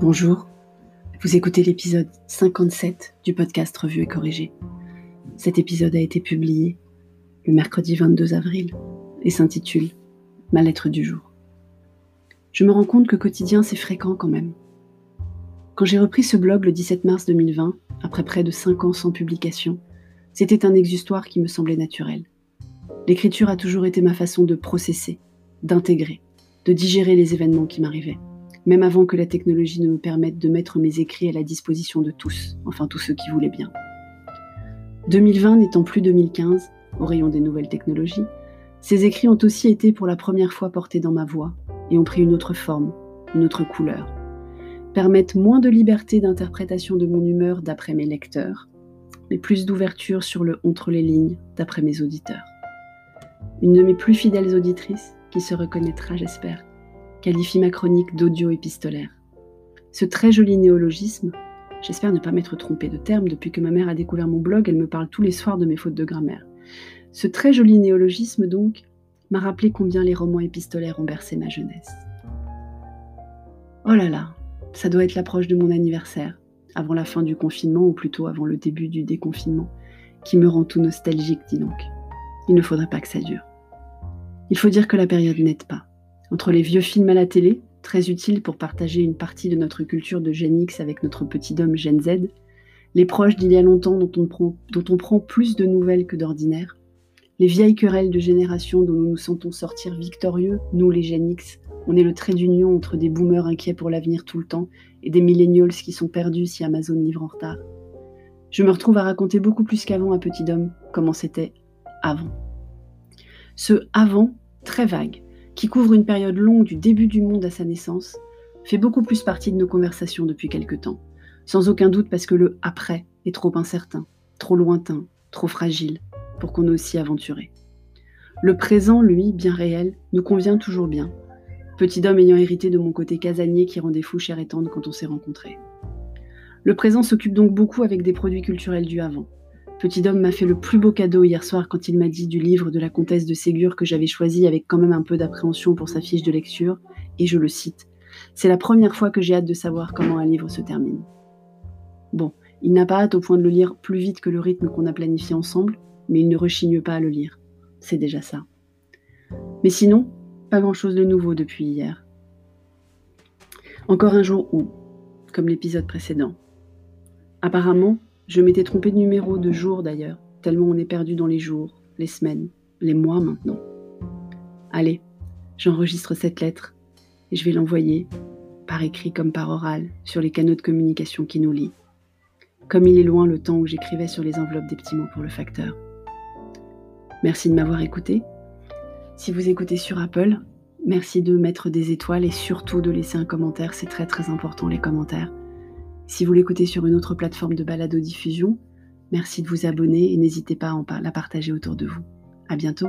Bonjour, vous écoutez l'épisode 57 du podcast Revue et Corrigé. Cet épisode a été publié le mercredi 22 avril et s'intitule Ma lettre du jour. Je me rends compte que quotidien c'est fréquent quand même. Quand j'ai repris ce blog le 17 mars 2020, après près de 5 ans sans publication, c'était un exutoire qui me semblait naturel. L'écriture a toujours été ma façon de processer, d'intégrer, de digérer les événements qui m'arrivaient, même avant que la technologie ne me permette de mettre mes écrits à la disposition de tous, enfin tous ceux qui voulaient bien. 2020 n'étant plus 2015, au rayon des nouvelles technologies, ces écrits ont aussi été pour la première fois portés dans ma voix et ont pris une autre forme, une autre couleur, permettent moins de liberté d'interprétation de mon humeur d'après mes lecteurs, mais plus d'ouverture sur le entre les lignes d'après mes auditeurs. Une de mes plus fidèles auditrices, qui se reconnaîtra, j'espère, qualifie ma chronique d'audio épistolaire. Ce très joli néologisme, j'espère ne pas m'être trompé de terme, depuis que ma mère a découvert mon blog, elle me parle tous les soirs de mes fautes de grammaire. Ce très joli néologisme, donc, m'a rappelé combien les romans épistolaires ont bercé ma jeunesse. Oh là là, ça doit être l'approche de mon anniversaire, avant la fin du confinement, ou plutôt avant le début du déconfinement, qui me rend tout nostalgique, dis donc. Il ne faudrait pas que ça dure. Il faut dire que la période n'aide pas. Entre les vieux films à la télé, très utiles pour partager une partie de notre culture de Gen X avec notre petit homme Gen Z, les proches d'il y a longtemps dont on, prend, plus de nouvelles que d'ordinaire, les vieilles querelles de génération dont nous nous sentons sortir victorieux, nous les Gen X, on est le trait d'union entre des boomers inquiets pour l'avenir tout le temps et des millennials qui sont perdus si Amazon livre en retard. Je me retrouve à raconter beaucoup plus qu'avant à Petit Homme comment c'était avant. Ce avant, très vague, qui couvre une période longue du début du monde à sa naissance, fait beaucoup plus partie de nos conversations depuis quelque temps. Sans aucun doute parce que le après est trop incertain, trop lointain, trop fragile pour qu'on ose s'y aventurer. Le présent, lui, bien réel, nous convient toujours bien. Petit homme ayant hérité de mon côté casanier qui rendait fou cher et tendre quand on s'est rencontrés. Le présent s'occupe donc beaucoup avec des produits culturels du avant. Petit homme m'a fait le plus beau cadeau hier soir quand il m'a dit du livre de la comtesse de Ségur que j'avais choisi avec quand même un peu d'appréhension pour sa fiche de lecture, et je le cite. C'est la première fois que j'ai hâte de savoir comment un livre se termine. Bon, il n'a pas hâte au point de le lire plus vite que le rythme qu'on a planifié ensemble, mais il ne rechigne pas à le lire. C'est déjà ça. Mais sinon, pas grand-chose de nouveau depuis hier. Encore un jour où, comme l'épisode précédent. Apparemment, je m'étais trompé de numéro, de jour d'ailleurs, tellement on est perdu dans les jours, les semaines, les mois maintenant. Allez, j'enregistre cette lettre et je vais l'envoyer, par écrit comme par oral, sur les canaux de communication qui nous lient. Comme il est loin le temps où j'écrivais sur les enveloppes des petits mots pour le facteur. Merci de m'avoir écouté. Si vous écoutez sur Apple, merci de mettre des étoiles et surtout de laisser un commentaire, c'est très très important les commentaires. Si vous l'écoutez sur une autre plateforme de balado-diffusion, merci de vous abonner et n'hésitez pas à la partager autour de vous. À bientôt.